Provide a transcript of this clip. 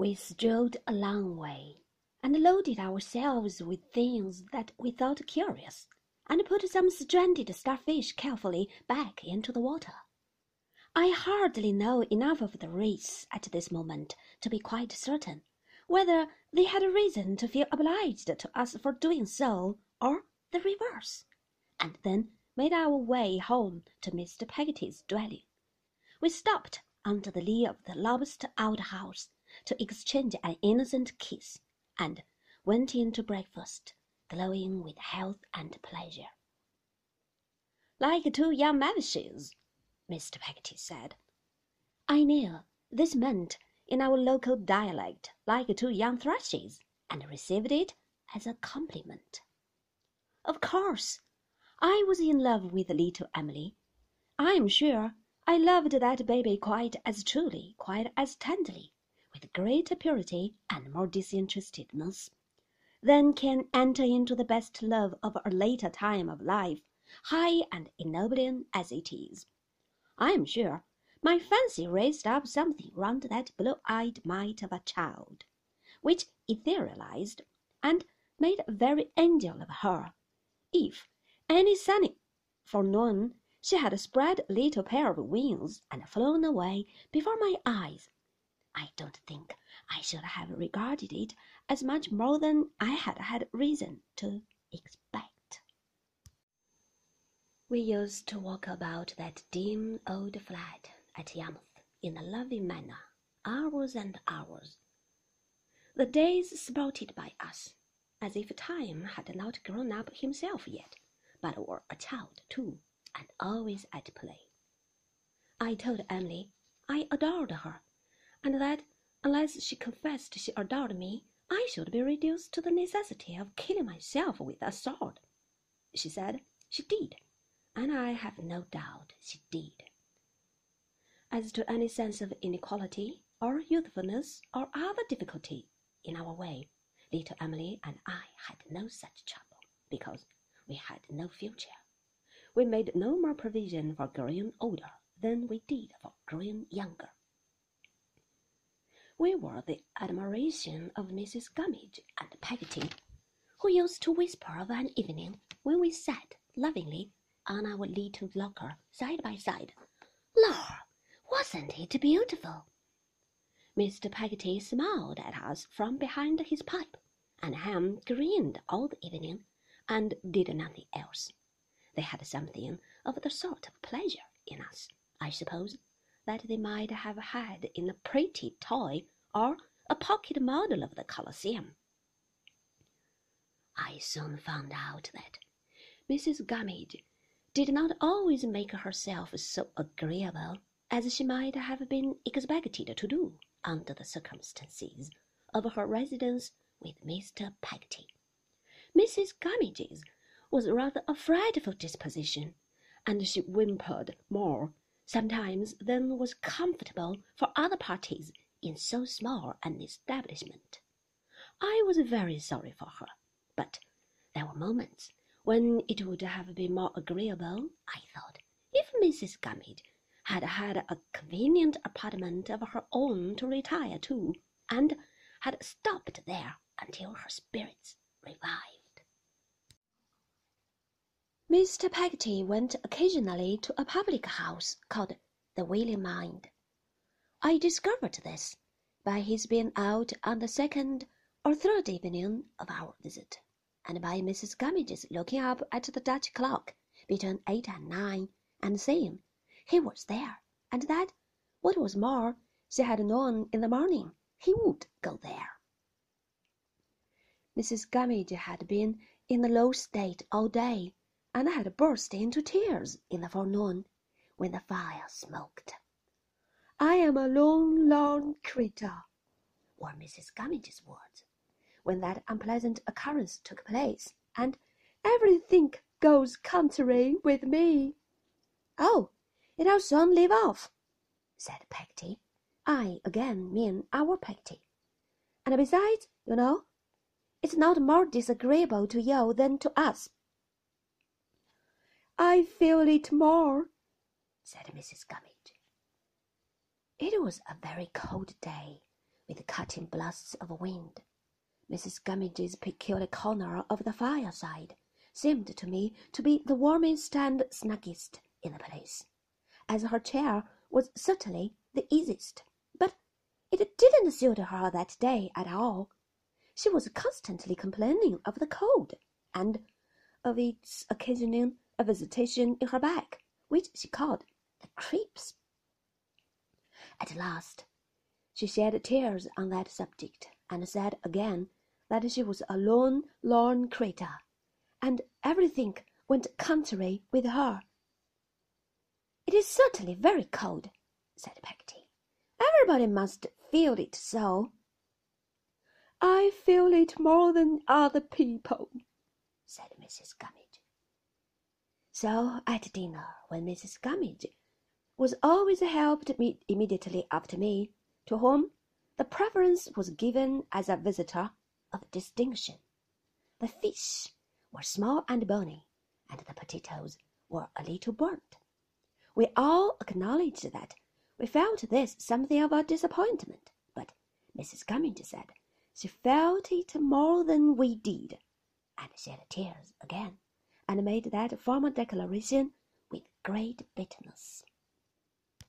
We strolled a long way, and loaded ourselves with things that we thought curious, and put some stranded starfish carefully back into the water. I hardly know enough of the race at this moment to be quite certain whether they had reason to feel obliged to us for doing so or the reverse, and then made our way home to Mr. Peggotty's dwelling. We stopped under the lee of the lobster outhouse to exchange an innocent kiss, and went in to breakfast, glowing with health and pleasure. Like two young mavishes, Mr. Peggotty said. I knew this meant in our local dialect like two young thrushes, and received it as a compliment. Of course, I was in love with little Emily. I am sure I loved that baby quite as truly, quite as tenderly, greater purity and more disinterestedness, than can enter into the best love of a later time of life, high and ennobling as it is. I am sure my fancy raised up something round that blue-eyed mite of a child, which etherealized and made a very angel of her. If any sunny forenoon she had spread a little pair of wings and flown away before my eyes, I don't think I should have regarded it as much more than I had had reason to expect. We used to walk about that dim old flat at Yarmouth in a loving manner, hours and hours. The days sported by us, as if Time had not grown up himself yet, but were a child too, and always at play. I told Emily I adored her, and that unless she confessed she adored me, I should be reduced to the necessity of killing myself with a sword. She said she did and I have no doubt she did. As to any sense of inequality, or youthfulness, or other difficulty in our way, little Emily and I had no such trouble, because we had no future. We made no more provision for growing older than we did for growing younger. We were the admiration of Mrs. Gummidge and Peggotty, who used to whisper of an evening when we sat lovingly on our little locker side by side. Lor, wasn't it beautiful? Mr. Peggotty smiled at us from behind his pipe, and Ham grinned all the evening and did nothing else. They had something of the sort of pleasure in us, I suppose, that they might have had in a pretty toy or a pocket model of the Colosseum. I soon found out that Mrs. Gummidge did not always make herself so agreeable as she might have been expected to do under the circumstances of her residence with Mr. Peggotty. Mrs. Gummidge's was rather a frightful disposition, and she whimpered more sometimes than was comfortable for other parties in so small an establishment. I was very sorry for her, but there were moments when it would have been more agreeable, I thought, if Mrs. Gummidge had had a convenient apartment of her own to retire to, and had stopped there until her spirits revived. Mr. Peggotty went occasionally to a public house called the Willing Mind. I discovered this by his being out on the second or third evening of our visit and by Mrs. Gummidge's looking up at the Dutch clock between eight and nine, and saying he was there, and that, what was more, she had known in the morning he would go there. Mrs. Gummidge had been in a low state all day, and had burst into tears in the forenoon when the fire smoked. I am a lone, lone creature, were Mrs. Gummidge's words when that unpleasant occurrence took place, and everything goes contrary with me. Oh, it'll soon leave off, said Peggy. I again mean our Peggy. And besides, you know, it's not more disagreeable to you than to us. I feel it more, said Mrs. Gummidge. It was a very cold day with cutting blasts of wind. Mrs. Gummidge's peculiar corner of the fireside seemed to me to be the warmest and snuggest in the place, as her chair was certainly the easiest. But it didn't suit her that day at all. She was constantly complaining of the cold, and of its occasioning a visitation in her back, which she called the creeps. At last, she shed tears on that subject, and said again that she was a lone, lorn creature, and everything went contrary with her. It is certainly very cold, said Peggotty. Everybody must feel it so. I feel it more than other people, said Mrs. Gummidge. So at dinner, when Mrs. Gummidge was always helped immediately after me, to whom the preference was given as a visitor of distinction. The fish were small and bony, and the potatoes were a little burnt. We all acknowledged that we felt this something of a disappointment, but Mrs. Gummidge said she felt it more than we did, and shed tears again, and made that formal declaration with great bitterness.